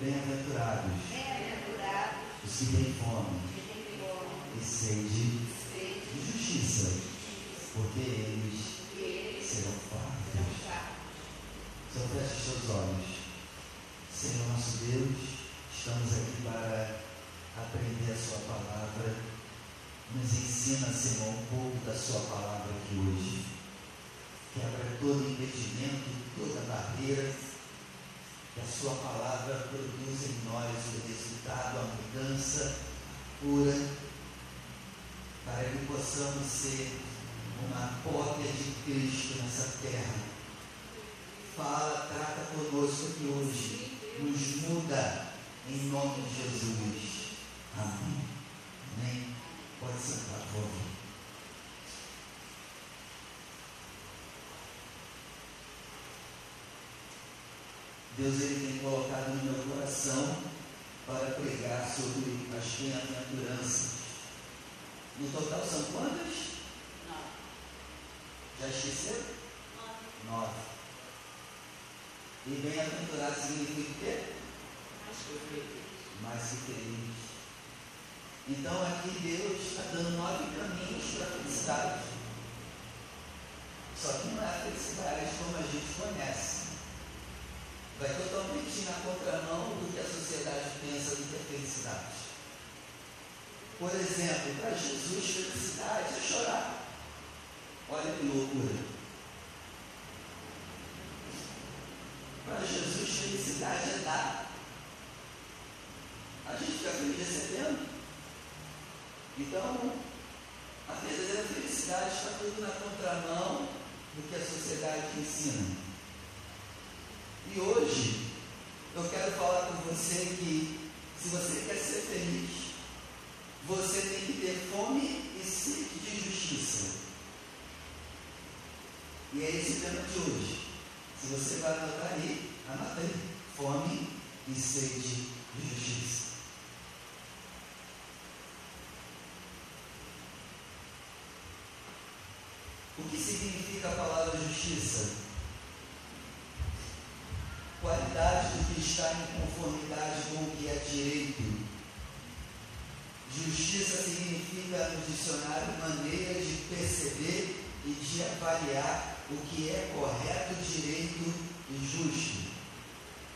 Bem-aventurados os que têm fome e sede de justiça, porque eles serão fartos. Senhor, feche os seus olhos. Senhor nosso Deus, estamos aqui para aprender a Sua palavra. Nos ensina, Senhor, um pouco da Sua palavra aqui hoje. Quebra todo impedimento, toda barreira. Que a Sua palavra produza em nós o resultado, a mudança pura, para que possamos ser uma cópia de Cristo nessa terra fala, trata conosco aqui hoje, nos muda em nome de Jesus. Amém. Amém. Pode sentar, por favor. Deus ele tem colocado no meu coração para pregar sobre as bem-aventuranças. No total são quantas? Não. Já esqueceram? Nove. E bem-aventurado significa o quê? Mas que feliz. Mais que feliz. Então aqui Deus está dando nove caminhos para a felicidade. Só que não é a felicidade como a gente conhece. Vai totalmente na contramão do que a sociedade pensa do que é felicidade. Por exemplo, para Jesus, felicidade é chorar. Olha que loucura. Para Jesus, felicidade é dar. A gente fica feliz recebendo. Então, a verdadeira felicidade está tudo na contramão do que a sociedade ensina. E hoje, eu quero falar com você que, se você quer ser feliz, você tem que ter fome e sede de justiça. E é esse o tema de hoje. Se você vai anotar aí, anota aí. Fome e sede de justiça. O que significa a palavra justiça? Qualidade do que está em conformidade com o que é direito. Justiça significa no dicionário maneira de perceber e de avaliar o que é correto, direito e justo.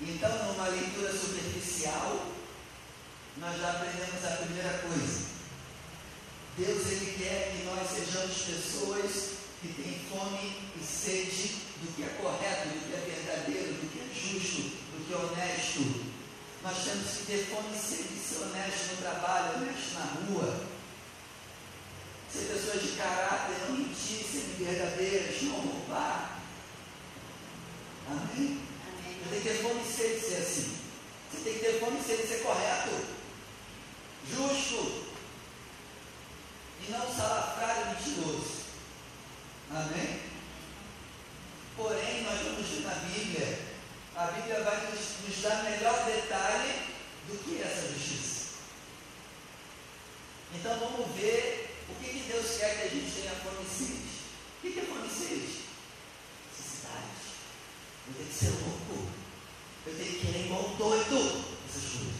Então, numa leitura superficial, nós já aprendemos a primeira coisa. Deus ele quer que nós sejamos pessoas que têm fome e sede do que é correto, do que é verdadeiro, do que é justo, do que é honesto. Nós temos que ter fome e sede de ser honesto no trabalho, honesto na rua, ser pessoas de caráter, não mentir, serem verdadeiras, não roubar. Amém? Amém. Você tem que ter fome e sede de ser assim. Você tem que ter fome e sede de ser correto, justo e não salafrário mentiroso. Amém? Porém, nós vamos ver na Bíblia, a Bíblia vai nos, nos dar melhor detalhe do que essa justiça. Então vamos ver o que, que Deus quer que a gente tenha sede. O que, que é fome? Necessidade. Eu tenho que ser louco. Eu tenho que querer igual doido. Essas coisas.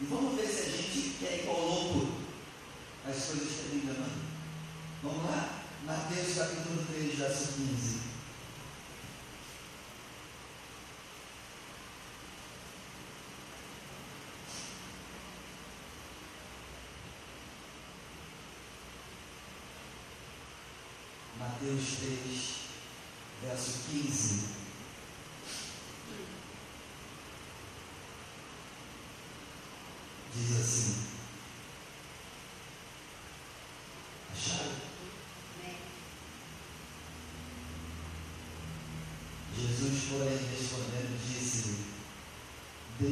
E vamos ver se a gente quer igual louco as coisas que a Bíblia manda. Vamos lá? Mateus capítulo 3, verso 15. Mateus 3, verso 15. Diz assim: Acharam? Amém. Jesus, porém, respondendo, disse-lhe: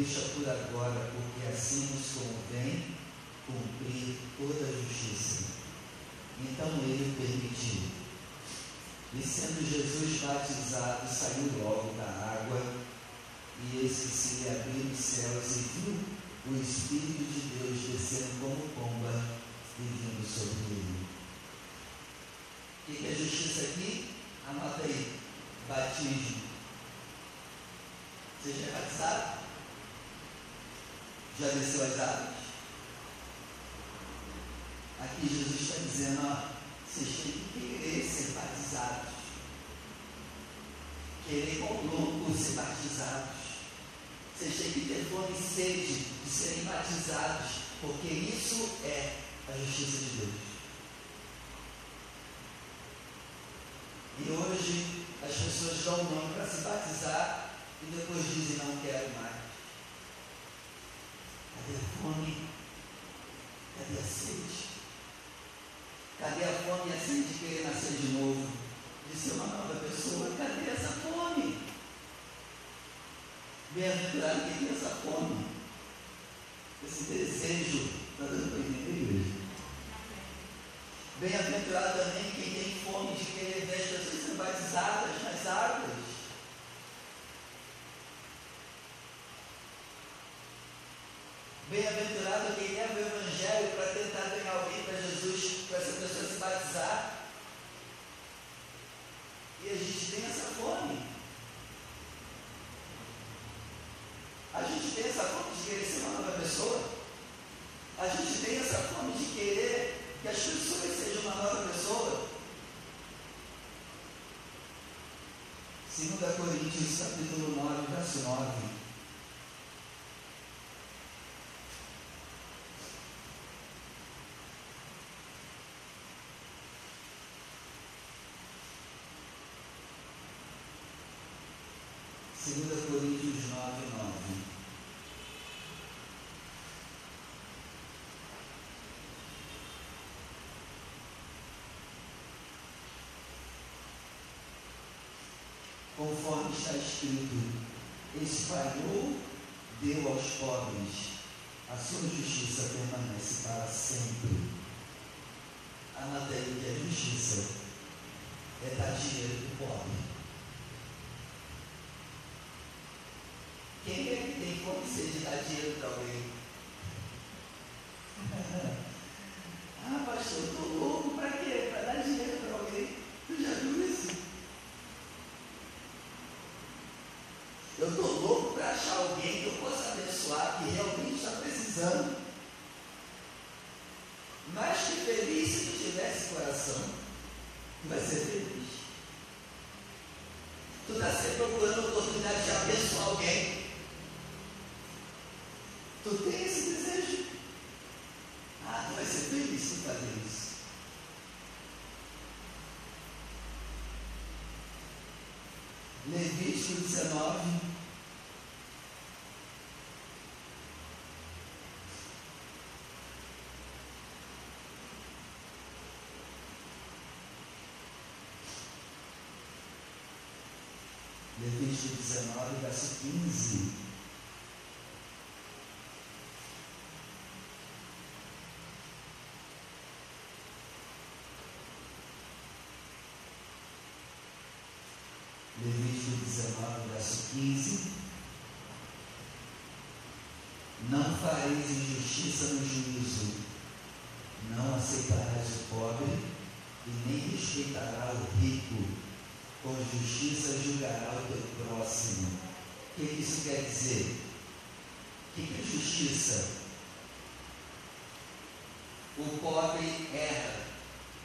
Deixa por agora, porque assim nos convém cumprir toda a justiça. Então ele permitiu. E sendo Jesus batizado, saiu logo da água, e eis que se lhe abriram os céus e viu o Espírito de Deus descendo como pomba e vindo sobre ele. O que que é justiça aqui? Anota aí. Batismo. Você já é batizado? Já desceu as águas? Aqui Jesus está dizendo, ó, vocês têm que querer ser batizados. Querer com louco ser batizados. Vocês têm que ter fome e sede de serem batizados, porque isso é a justiça de Deus. E hoje as pessoas dão nome para se batizar e depois dizem não quero mais. Cadê a fome? Cadê a sede? Cadê a fome e a sede de querer nascer de novo? De ser uma nova pessoa? Cadê essa fome? Quem tem essa fome, esse desejo, está dando para entender, igreja? Bem-aventurado também quem tem fome de querer ver as pessoas sendo batizadas nas águas. Bem-aventurado quem leva o Evangelho para tentar ganhar alguém para Jesus, para essa pessoa se batizar. E a gente tem essa fome. A gente tem essa fome de querer ser uma nova pessoa. A gente tem essa fome de querer que as pessoas sejam uma nova pessoa. 2 Coríntios capítulo 9, verso 9. Segunda Coríntios 9, 9. Conforme está escrito, espalhou, deu aos pobres, a sua justiça permanece para sempre. Anota aí que a justiça é dar dinheiro para o pobre. Quem é que tem e sede de dar dinheiro para alguém? ah, pastor, estou louco para quê? Para dar dinheiro para alguém. Tu já viu isso? Eu estou louco para achar alguém que eu possa abençoar, que realmente está precisando. Mas que feliz se tu tivesse coração, tu vai ser feliz. Tu está sempre procurando a oportunidade de abençoar alguém. Tu tem esse desejo? Ah, tu vai ser feliz se fazer isso. Levítico 19. Levítico 19, verso 15. Levítico 19, verso 15. Não fareis injustiça no juízo, não aceitarás o pobre e nem respeitará o rico, com justiça julgará o teu próximo. O que isso quer dizer? O que é justiça? O pobre erra.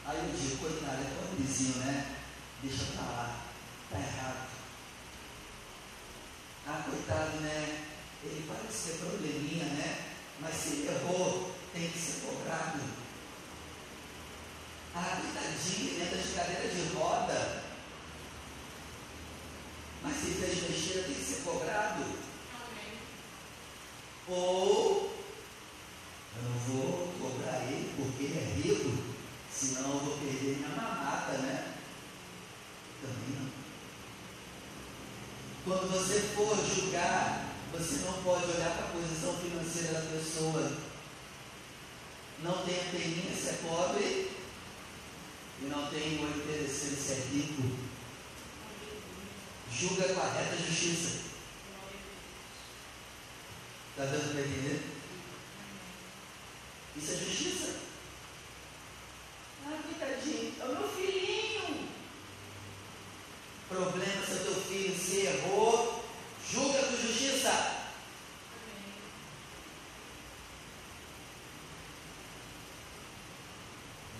Aí eu digo, coitado, é pobrezinho, né? Deixa pra lá está errado. Ah, coitado, né? Ele parece ter probleminha, né? Errou, tem que ser cobrado. Ah, coitadinho, ele anda de cadeira de roda. Mas se fez besteira, tem que ser cobrado. Amém. Ou eu não vou cobrar ele porque ele é rico, senão eu vou perder minha mamata, né? Também não. Quando você for julgar, você não pode olhar para a posição financeira da pessoa. Não tenha peninha se é pobre e não tenha o interesseiro se é rico. Julga com a reta justiça. Está dando para entender? Isso é justiça. Ah, coitadinho, é o meu filhinho. Problema se o teu filho se errou, julga justiça.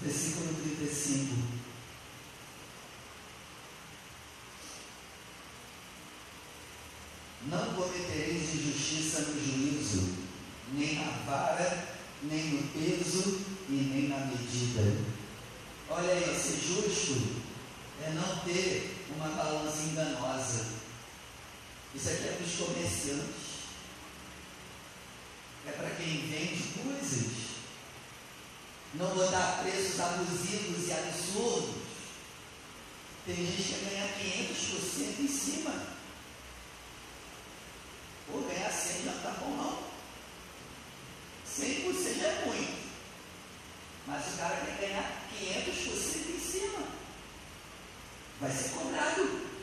Versículo 35. Não cometereis injustiça no juízo, nem na vara, nem no peso e nem na medida. Olha aí, ser justo é não ter uma balança enganosa. Isso aqui é para os comerciantes. É para quem vende coisas. Não botar preços abusivos e absurdos. Tem gente que ganha 500% em cima. Ou ganhar 100 já está bom não. 100% já é muito. Mas o cara quer ganhar 500% em cima. Vai ser cobrado.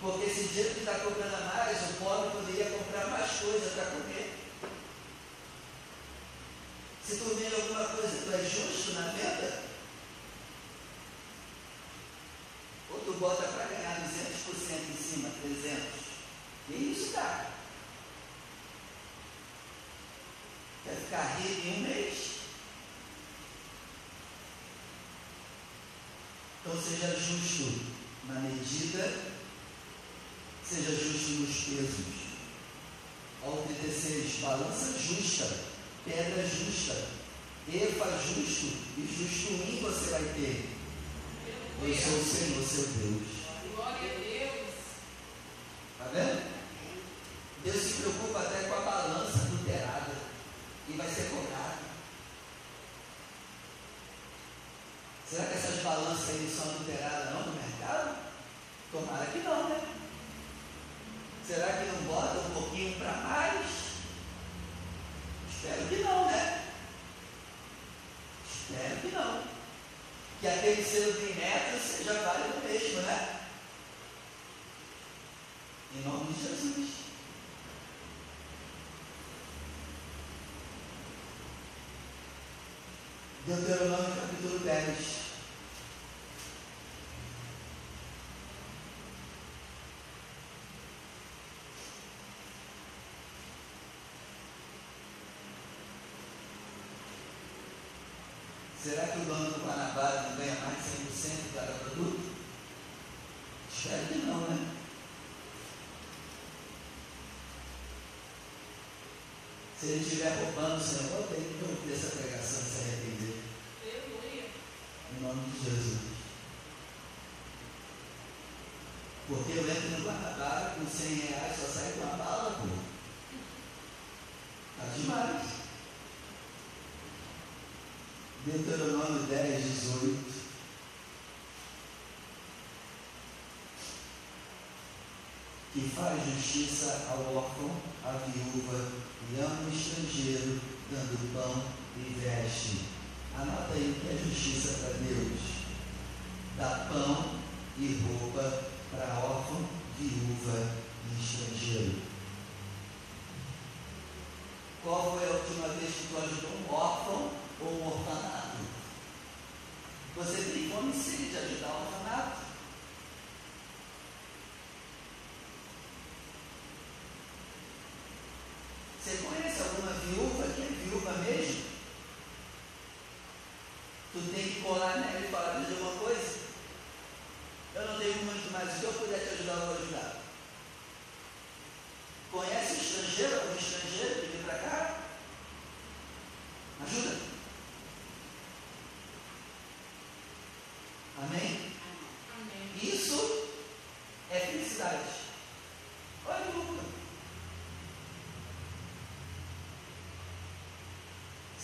Porque esse dinheiro que está cobrando a mais, o pobre poderia comprar mais coisa para comer. Se tu vende alguma coisa, tu é justo na venda? Ou tu bota para ganhar 200% em cima, 300%? Que isso, cara? Quer ficar rico em um mês? Então seja justo na medida, seja justo nos pesos. Ao 36, balança justa, pedra justa, efa justo e justo em você vai ter. Eu sou o Senhor, seu Deus. Glória a Deus. Está vendo? Deus se preocupa até com a balança adulterada e vai ser cobrado. Será que essas balanças aí são adulteradas não no mercado? Tomara que não, né? Será que não bota um pouquinho para mais? Espero que não, né? Espero que não. Que aquele seu metros seja válido mesmo, né? Em nome de Jesus. Deuteronômio capítulo 10. Será que o dono do Guanabara não ganha mais de 100% de cada produto? Espero que não, né? Se ele estiver roubando o Senhor, tenho que ouvir essa pregação e se arrepender. Aleluia. Em nome de Jesus. Porque eu entro no Guanabara com 100 reais, só sai com uma bala, pô. Tá demais. Deuteronômio 10, 18. Que faz justiça ao órfão, à viúva e ama o estrangeiro, dando pão e veste. Anota aí que é justiça para Deus. Dá pão e roupa para órfão, viúva e estrangeiro. Qual foi a última vez que tu ajudou um órfão ou um orfanato? Você tem fome sim de ajudar o orfanato? Você conhece alguma viúva que é viúva mesmo? Tu tem que colar nela e falar, dizer uma coisa? Eu não tenho muito, mas se eu puder te ajudar, eu vou ajudar. Conhece o estrangeiro, algum estrangeiro que vem para cá? Ajuda. Amém? Amém. Isso é felicidade. Olha que loucura.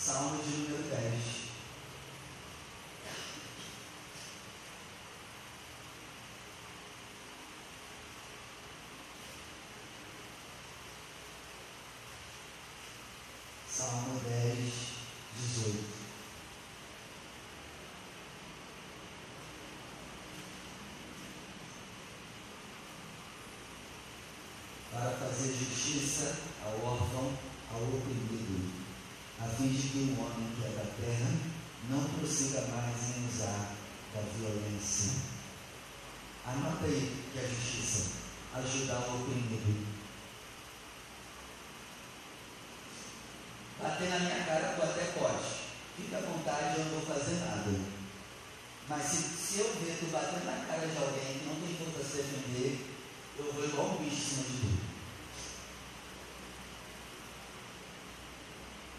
Salmo de número 10. Salmo 10, 18. Para fazer justiça ao órfão, ao oprimido, a fim de que o homem que é da terra não prossiga mais em usar da violência. Anota aí que é justiça, ajudar o oprimido. Bater na minha cara, tu até pode. fica à vontade, eu não vou fazer nada. Mas se, se eu ver tu batendo na cara de alguém que não tem força a se defender, eu vou igual um bicho em cima de tu.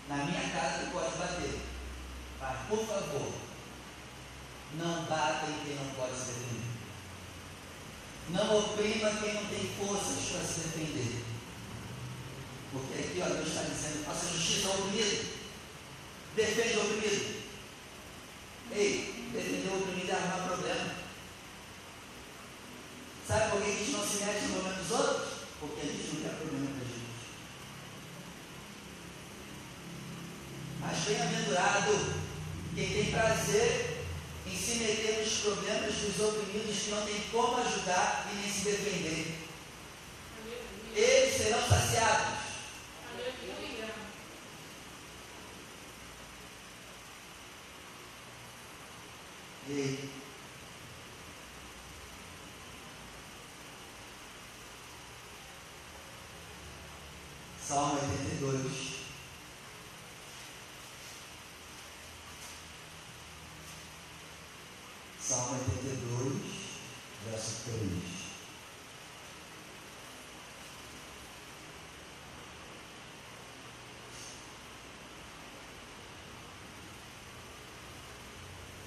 Na minha casa tu pode bater. Mas por favor, não bata em quem não pode se defender. Oprima quem não tem forças para se defender. Porque aqui ó, Deus está dizendo, faça justiça ao oprimido. Defende o oprimido. Ei, defender o oprimido é arrumar problema. Sabe por que a gente não se mete no problema dos outros? Porque a gente não quer problema para a gente. Mas bem-aventurado quem tem prazer se meter nos problemas dos oprimidos que não tem como ajudar e nem se defender. Eles serão saciados. Ei. Salmo 82. Salmo 82, verso 3.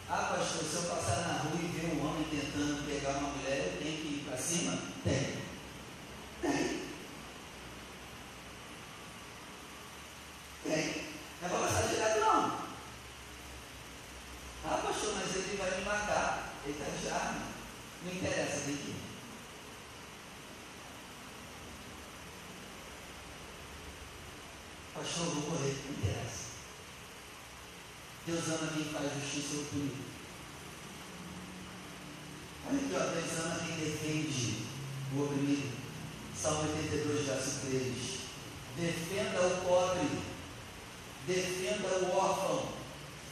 Ah, pastor, se eu passar na rua e ver um homem tentando pegar uma mulher, eu tenho que ir para cima? Tem. Tem. Tem. Não é para passar direto, não. Ah, pastor, mas ele vai me matar. Ele está de arma. Não interessa, que ir. Pastor, eu vou correr. Não interessa. Deus ama quem faz justiça ao oprimido. Olha aqui, ó, Deus ama quem defende o oprimido. Salmo 82, verso 3. Defenda o pobre, defenda o órfão,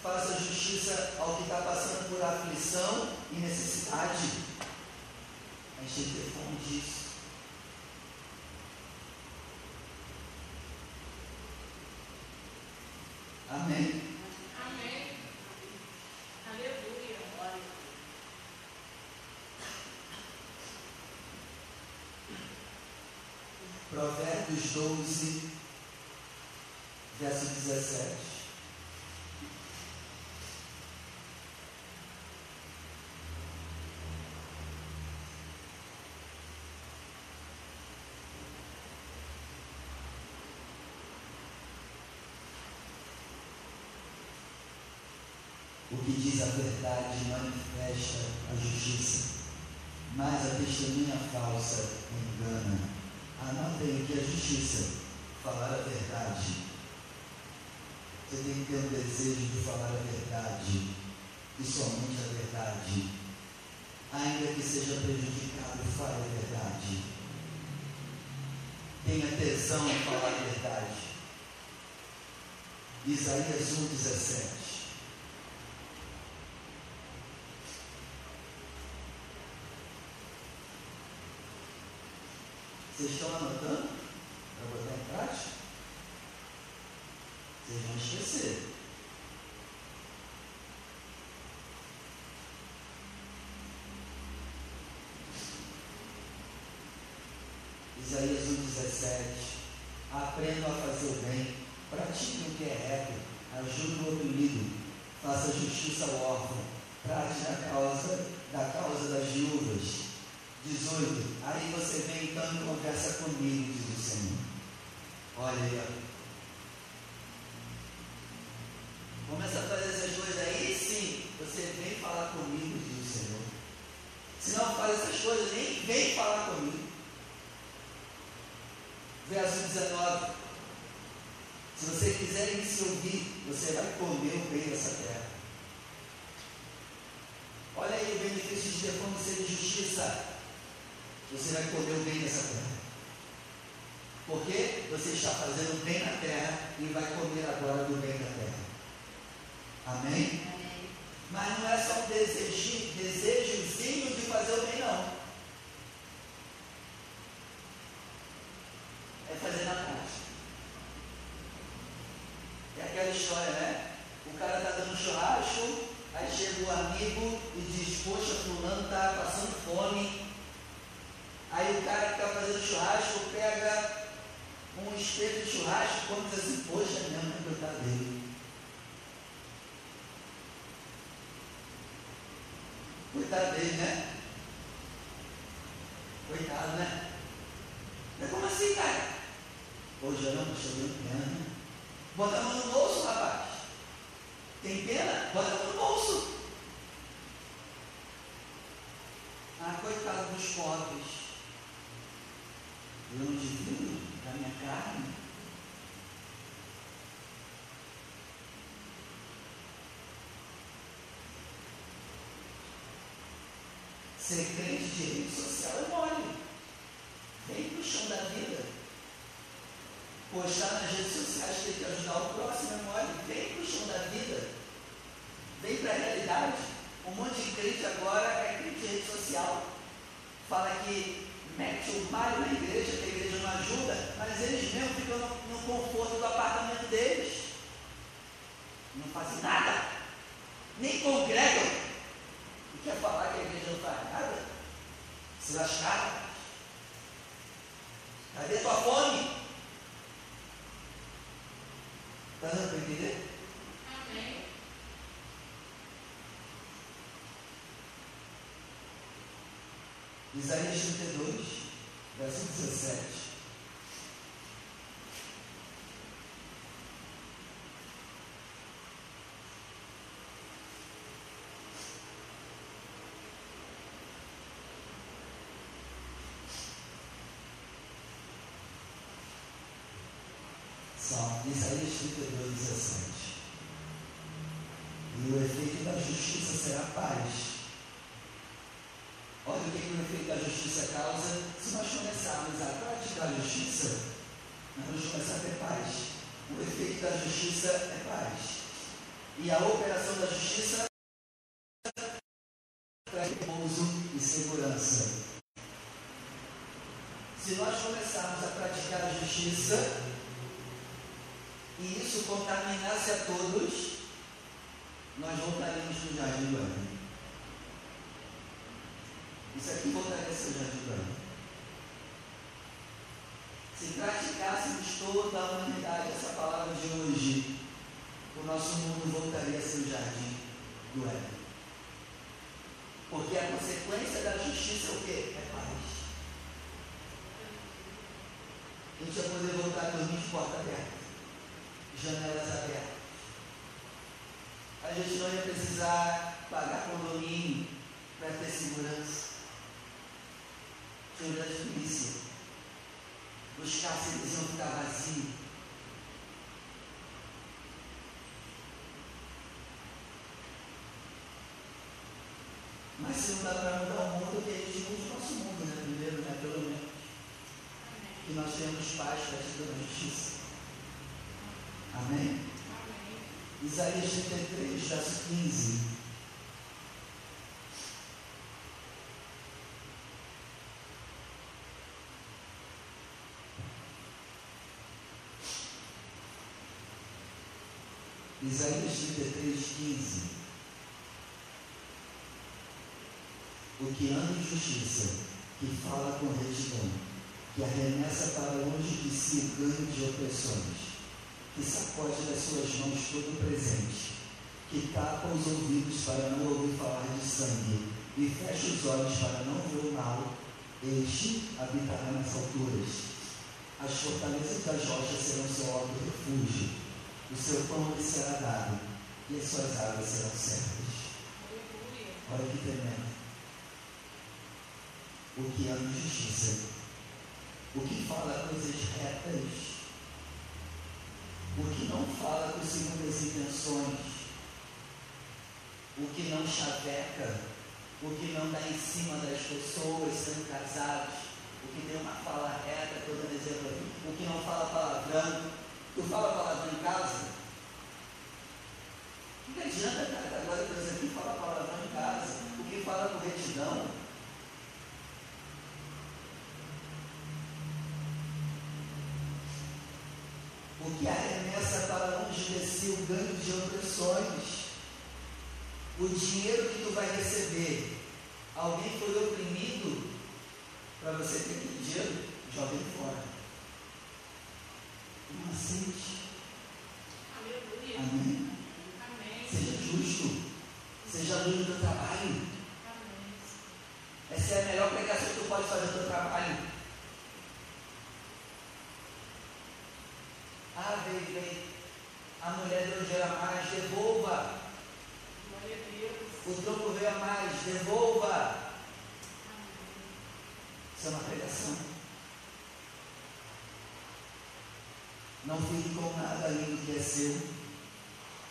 faça justiça ao que está passando por aflição e necessidade. A gente tem fome disso. Amém. Amém. Aleluia. Provérbios 12, verso 17. O que diz a verdade manifesta a justiça, mas a testemunha falsa engana. Anotem que a justiça, falar a verdade. Você tem que ter um desejo de falar a verdade, e somente a verdade. Ainda que seja prejudicado, fale a verdade. Tenha tesão em falar a verdade. Isaías 1, 17. Vocês estão anotando para botar em prática? Vocês vão esquecer. Isaías 1,17 Aprendam a fazer o bem, pratiquem o que é reto, ajudem o oprimido, faça justiça ao órfão, trate da causa, da causa das viúvas. 18. Aí você vem então e conversa comigo, diz o Senhor. Olha aí, ó. Começa a fazer essas coisas aí, sim, você vem falar comigo, diz o Senhor. Se não faz essas coisas, nem vem falar comigo. Verso 19. Se você quiser me ouvir, você vai comer o bem dessa terra. Olha aí o benefício de ter fome e sede de justiça. Você vai comer o bem dessa terra. Porque você está fazendo bem na terra e vai comer agora do bem da terra. Amém? Mas não é só um desejo, desejozinho de fazer o bem, não. É fazer na prática. É aquela história, né? O cara está dando Aí chega o amigo e diz, poxa, fulano está passando fome. Aí o cara que está fazendo churrasco pega um espelho de churrasco e come assim, poxa, é mesmo, coitado dele. Coitado dele, né? Coitado, né? Mas como assim, cara? Hoje eu não estou pena. Bota a mão no bolso, rapaz. Tem pena? Bota a mão no bolso. Ah, coitado dos pobres. Divido da minha carne. Ser crente de rede social é mole. Vem para o chão da vida. Postar nas redes sociais tem que ajudar o próximo é mole. Vem para o chão da vida. Vem para a realidade. Um monte de crente agora é crente de rede social. Fala que mete o malho na igreja, que a igreja não ajuda, mas eles mesmos ficam no, no conforto do apartamento deles. Não fazem nada. Nem congregam quer falar que a igreja não faz nada? Se lascaram. Cadê tua fome? Está dando para entender? Isaías 32, verso 17. Isaías 32, 17. E o efeito da justiça será paz. Olha o que, que o efeito da justiça causa. Se nós começarmos a praticar a justiça, nós vamos começar a ter paz. O efeito da justiça é paz. E a operação da justiça traz repouso e segurança. Se nós começarmos a praticar a justiça, e isso contaminasse a todos, nós voltaríamos para o jardim do Éden. Isso aqui voltaria o jardim do Éden. Se praticássemos toda a humanidade essa palavra de hoje, o nosso mundo voltaria a ser o jardim do Éden. Porque a consequência da justiça é o quê? É paz. A gente vai poder voltar a dormir de porta aberta janelas abertas. A gente não ia precisar pagar condomínio para ter segurança. Segurança de polícia. Os cárceres iam ficar vazios. Mas se não dá para mudar o mundo, que a gente muda o nosso mundo, né? Primeiro, né? Pelo menos. Que nós temos paz para te dar justiça. Amém? Isaías 33, verso 15. Isaías 33, 15. O que anda em justiça, que fala com retidão, que arremessa para longe de si o ganho de opressões que sacode das suas mãos todo o presente, que tapa os ouvidos para não ouvir falar de sangue e fecha os olhos para não ver o mal, este habitará nas alturas. As fortalezas das rochas serão seu alto refúgio, o seu pão lhe será dado e as suas águas serão certas. Olha que tremendo. O que ama justiça, o que fala coisas retas, o que não fala com segundas intenções, o que não chaveca, o que não dá em cima das pessoas sendo casados, o que tem uma fala reta, estou exemplo aqui, o que não fala palavrão. Tu fala palavrão em casa? Que adianta, cara? Agora, por exemplo, fala palavrão em casa, o que fala com retidão, o que arremessa para longe de si o ganho de opressões. o dinheiro que tu vai receber, alguém foi oprimido para você ter aquele dinheiro, joga fora. Não aceite. Aleluia. Amém? Amém. Seja justo. Seja luz do teu trabalho. Amém. Essa é a melhor pregação que tu pode fazer no teu trabalho. Ah, vem, vem. A mulher deu dinheiro a mais, devolva. Glória a Deus. O troco veio a mais, devolva. Amém. Isso é uma pregação. Não fique com nada além do que é seu.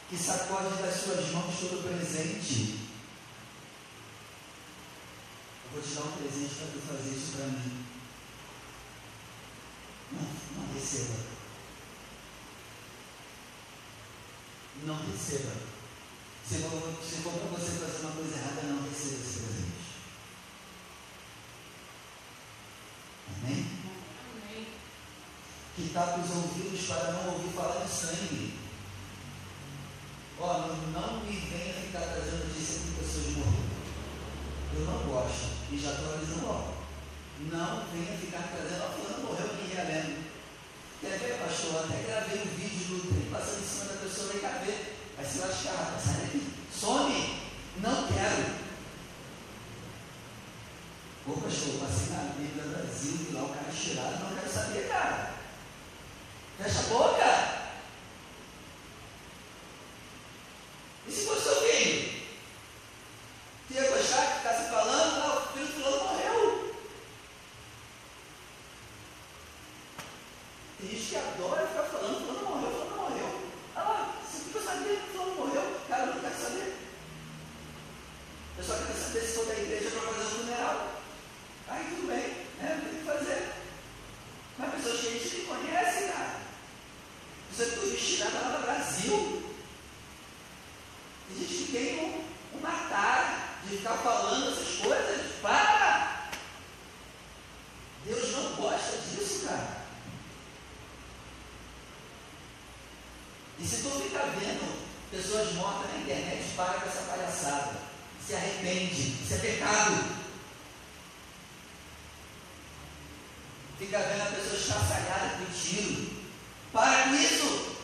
Que sacode das suas mãos todo presente. Eu vou te dar um presente para tu fazer isso para mim. Não, não receba. Não receba. Se for, se for para você fazer uma coisa errada, não receba esse presente. Amém? Amém. Que tapa os ouvidos para não ouvir falar de sangue. Ó, não, não me venha ficar trazendo notícia que pessoas morreram. Eu não gosto. E já estou avisando logo. Não venha ficar trazendo, ó, fulano morreu aqui em Realengo. Quer ver, pastor? Até gravei um vídeo do trem passando em cima da pessoa, vem cá ver. Vai se lascar, vai sair daqui. Some! Não quero. Ô pastor, passei na Bíblia Brasil, lá o cara estirado, não quero saber, cara. Fecha a boca. E se fosse filho? Você ia gostar de ficar se falando, ah, o filho fulano morreu. Tem gente que adora ficar falando, fulano morreu, fulano morreu. Ah você fica sabendo que fulano morreu, cara, eu não quero saber. Eu só quero saber se for da igreja para fazer o funeral. Aí tudo bem, né? Tem que fazer. Mas pessoas que a gente conhece, cara. Que tu estirada lá no Brasil. Tem gente que tem um, uma tara de ficar falando essas coisas. Para! Deus não gosta disso, cara. E se tu ficar vendo pessoas mortas na internet, para com essa palhaçada. Se arrepende. Isso é pecado. Fica vendo a pessoa estraçalhada com tiro. Para com isso.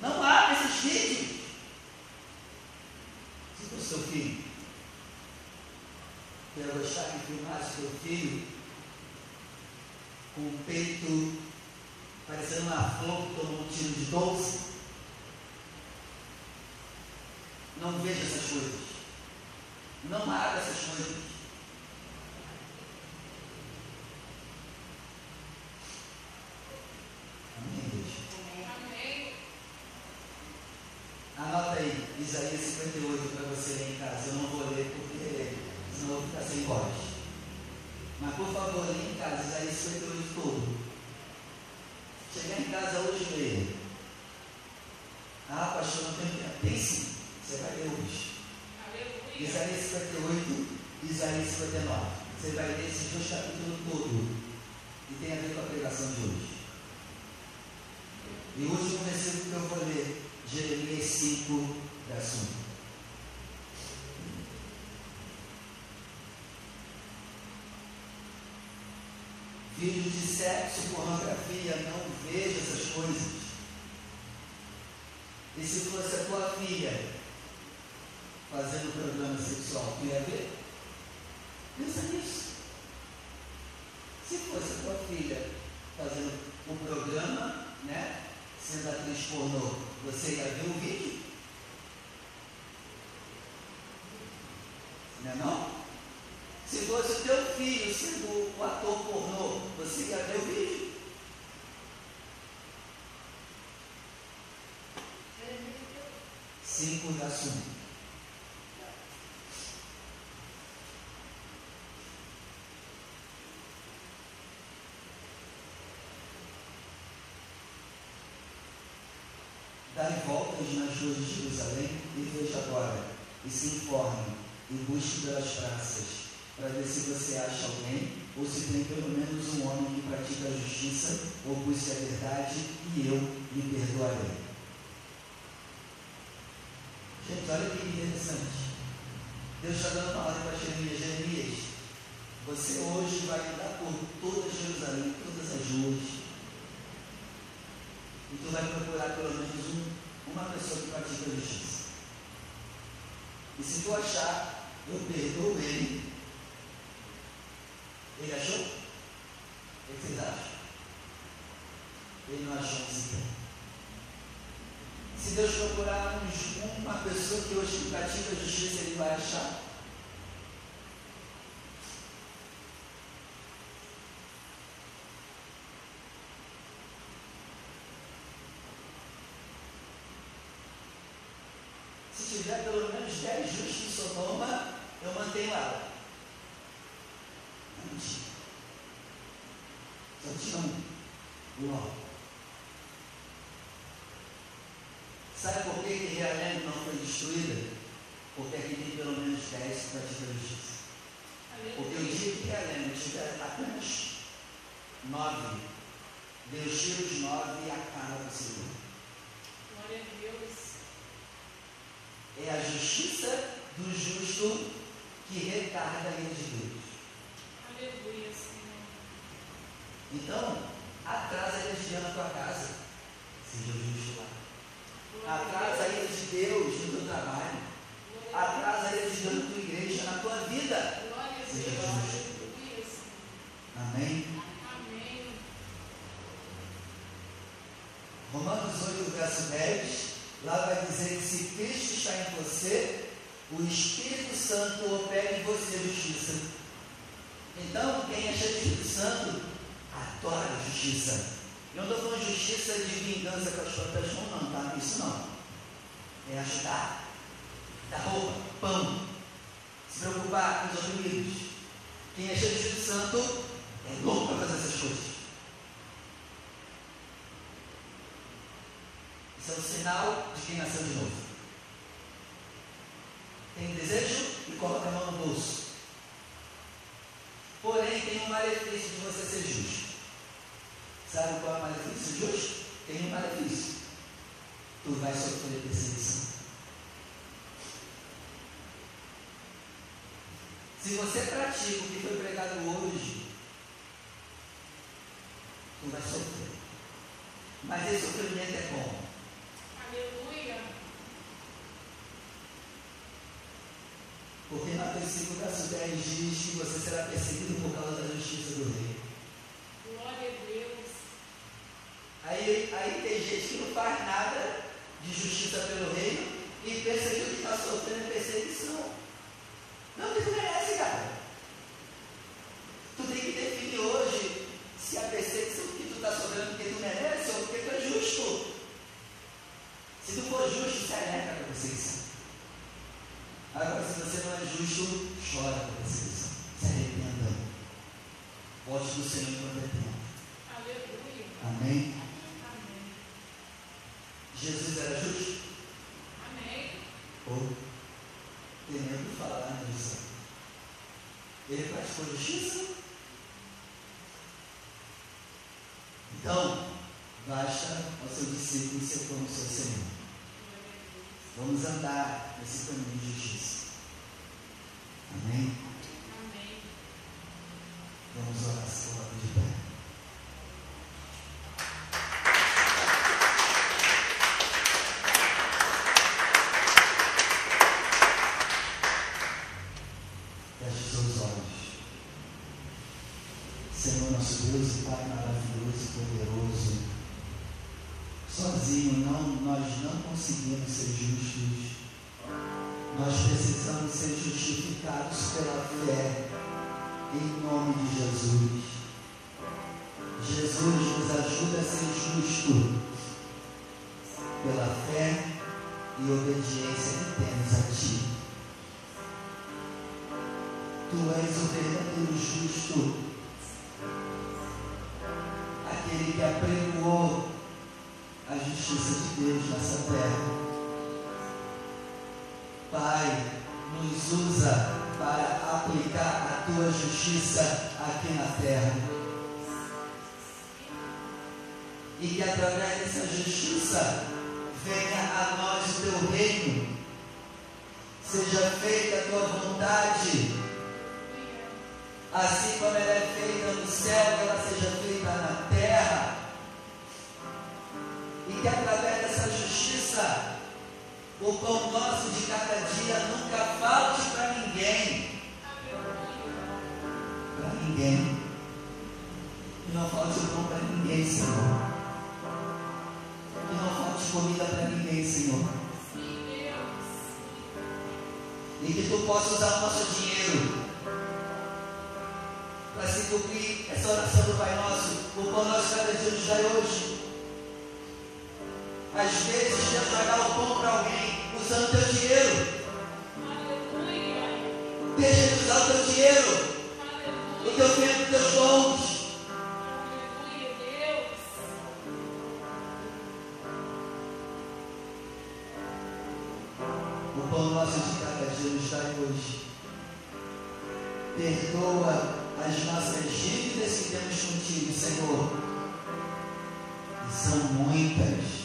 Não abre esses vídeos. Se for seu filho, quero filmasse seu filho com o peito parecendo uma flor que tomou um tiro de 12. Não veja essas coisas. Não abra essas coisas. Amém, igreja? Amém. Anota aí, Isaías 58 para você ler em casa. Eu não vou ler porque senão eu vou ficar sem voz. Mas por favor, leia em casa, Isaías 58 todo. Casa hoje leia. Ah, pastor, não tem tempo. Tem sim, você vai ler hoje. Isaías 58 e Isaías 59. Você vai ler esses dois capítulos todos. E tem a ver com a pregação de hoje. E o último versículo que eu vou ler, Jeremias 5, verso 1. Filhos de sexo, pornografia, não veja essas coisas. E se fosse a tua filha fazendo programa sexual, tu ia ver? Pensa nisso. Se fosse a tua filha fazendo o programa, né? Sendo atriz pornô, você ia ver o vídeo? Não é não? Se fosse o teu filho sendo o ator pornô, você ia ver o vídeo? Cinco assume. Dai voltas nas ruas de Jerusalém e veja agora, e se informe, e busque pelas praças, para ver se você acha alguém, ou se tem pelo menos um homem que pratica a justiça, ou busque a verdade, e eu lhe perdoarei. Gente, olha que interessante. Deus está dando uma ordem para Jeremias. Jeremias, você hoje vai andar por toda Jerusalém, todas as ruas. E tu vai procurar pelo menos um, uma pessoa que pratica a justiça. E se tu achar, eu perdoo ele. Ele achou? O que vocês acham? Ele não achou um sequer. Se Deus procurar uma pessoa que hoje pratica a justiça, ele vai achar. Se tiver pelo menos 10 justos em Sodoma, eu mantenho ela. Não tinha. Só tinha um. Ló. Sabe por que, Realém não foi destruída? Porque aqui tem pelo menos 10 que praticam justiça. Porque o dia que Realém tiver apenas 9, Deus tira os 9 e acaba com o Senhor. Glória a Deus. É a justiça do justo que retarda a ira de Deus. Aleluia, Senhor. Então, atrasa a energia na tua casa. Seja justo lá. Atrasa ira de Deus no teu trabalho. Atrasa ira de Deus na tua igreja, na tua vida. Seja justo. Amém? Amém. Romanos 8, verso 10, lá vai dizer que se Cristo está em você, o Espírito Santo opera em você justiça. Então, quem é cheio do Espírito Santo, adora a justiça. Eu não estou falando justiça de vingança com as próprias mãos, não, tá? Isso não. É ajudar, dar roupa, pão, se preocupar com os oprimidos. Quem é cheio do Espírito Santo é louco para fazer essas coisas. Isso é um sinal de quem nasceu de novo. Tem desejo e coloca a mão no bolso. Porém, tem um malefício de você ser justo. Sabe qual é o malefício justo? Tem um malefício. Tu vai sofrer perseguição. Se você pratica o que foi pregado hoje, tu vai sofrer. Mas esse sofrimento é bom. Aleluia. Porque Mateus 5, verso 10 diz que você será perseguido por causa da justiça do rei. Glória a Deus. Aí, tem gente que não faz nada de justiça pelo reino e pensa que está sofrendo perseguição. Não, que tu merece, cara. Tu tem que definir hoje se a perseguição que tu está sofrendo porque tu merece ou porque tu é justo. Se tu for justo, se alegra com a perseguição. Agora, se você não é justo, chora com a perseguição. Se arrependa. Volte do Senhor enquanto é tempo. Aleluia. Amém? Amém. Jesus era justo? Amém. Ou temendo falar na justiça? Ele praticou justiça? Então, basta ao seu discípulo ser como seu Senhor. Vamos andar nesse caminho de justiça. Amém? Amém. Vamos orar, E através dessa justiça venha a nós o teu reino Seja feita a tua vontade, assim como ela é feita no céu, ela seja feita na terra. E que através dessa justiça, o pão nosso de cada dia nunca falte para ninguém. Para ninguém. Não falte o pão para ninguém, Senhor. Comida para ninguém, Senhor. E que tu possa usar o nosso dinheiro para se cumprir essa oração do Pai Nosso, o pão nosso cada dia nos dai hoje. Às vezes quer pagar o pão para alguém usando teu dinheiro. Deixa de usar o teu dinheiro, o teu tempo, os teus dons. Hoje. Perdoa as nossas dívidas que temos contigo, Senhor. E são muitas.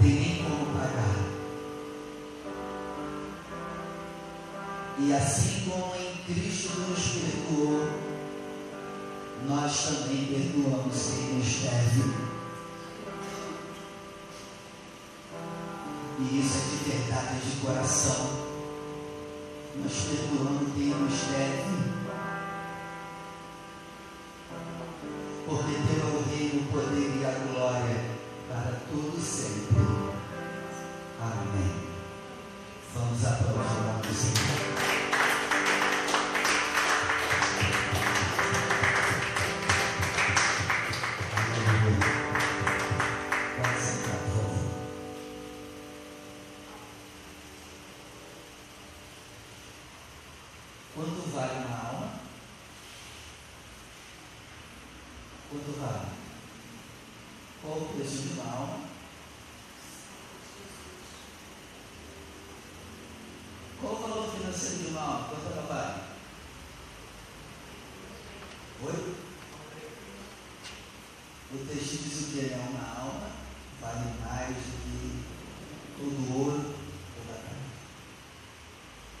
Tem nem como pagar. E assim como em Cristo nos perdoou, nós também perdoamos quem nos deve. E isso é de verdade, de coração. Nós perdoamos quem nos deve.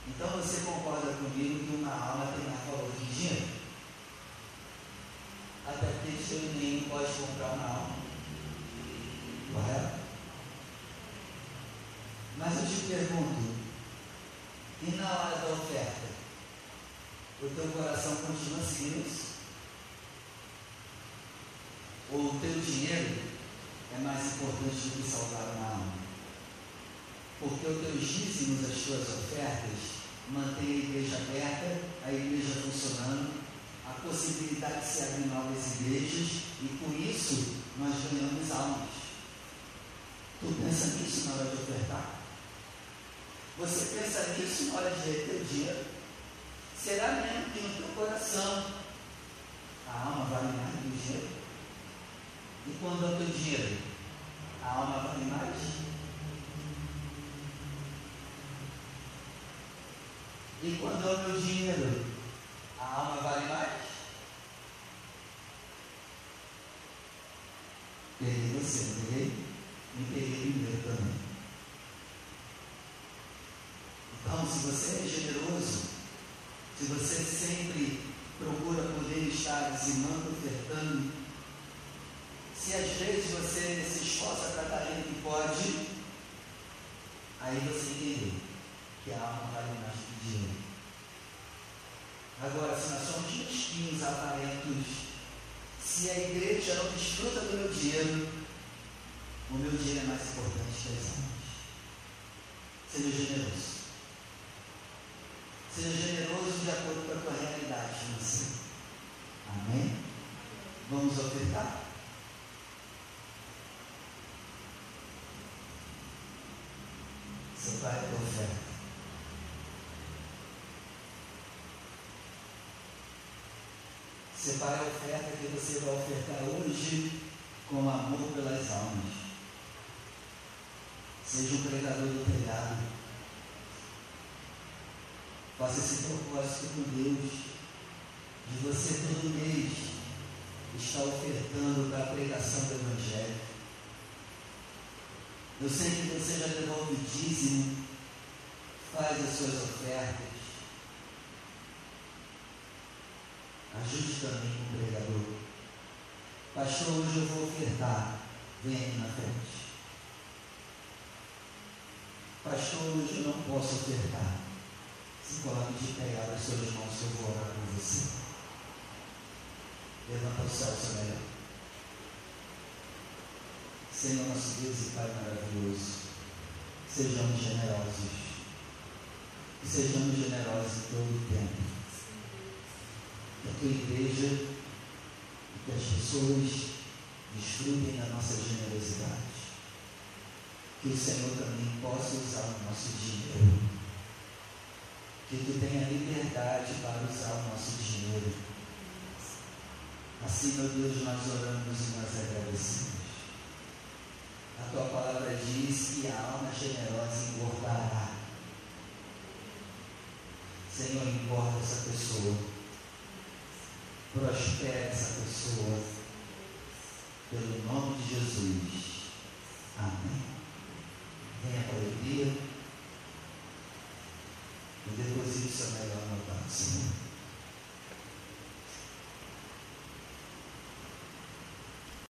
Então você concorda comigo que uma alma tem mais valor que dinheiro? Até porque dinheiro nenhum pode comprar uma alma. Correto? Mas eu te pergunto, e na hora da oferta, o teu coração continua seguindo? Ou o teu dinheiro é mais importante do que salvar uma alma? Porque os teus dízimos, as tuas ofertas, mantém a igreja aberta, a igreja funcionando, a possibilidade de se abrir novas igrejas e com isso nós ganhamos almas. Tu pensa nisso na hora de ofertar? Você pensa nisso na hora de ter o dinheiro? Será mesmo que no teu coração a alma vale mais do que o dinheiro? E quando é o teu dinheiro, a alma vale mais? E quando é o meu dinheiro, a alma vale mais? Peguei você, não peguei? Me peguei também. Então, se você é generoso, se você sempre procura poder estar dizimando, ofertando, se às vezes você se esforça para dar o que pode, aí você entendeu que a alma vale mais que Agora, se nós somos mesquinhos, aparentos, se a igreja não desfruta do meu dinheiro, o meu dinheiro é mais importante que as almas. Seja generoso. Seja generoso de acordo com a tua realidade financeira. Amém? Vamos ofertar? Separe a tua oferta. Separe a oferta que você vai ofertar hoje com amor pelas almas. Seja um pregador do telhado. Faça esse propósito com Deus de você todo mês estar ofertando para a pregação do Evangelho. Eu sei que você já devolve dízimo faz as suas ofertas. Ajude também o pregador. Pastor, hoje eu vou ofertar. Aqui na frente. Pastor, hoje eu não posso ofertar. Se coloque de pé, abre suas mãos eu vou orar por você. Levanta o céu, seu melhor. Senhor, nosso Deus e Pai maravilhoso, sejamos generosos. Sejamos generosos em todo o tempo. Que a igreja e que as pessoas desfrutem da nossa generosidade. Que o Senhor também possa usar o nosso dinheiro. Que tu tenha liberdade para usar o nosso dinheiro. Assim, meu Deus, nós oramos e nós agradecemos. A tua palavra diz que a alma generosa engordará. Senhor, engorda essa pessoa. Prospera essa pessoa. Pelo nome de Jesus. Amém. Venha com alegria. E deposite seu melhor no Senhor.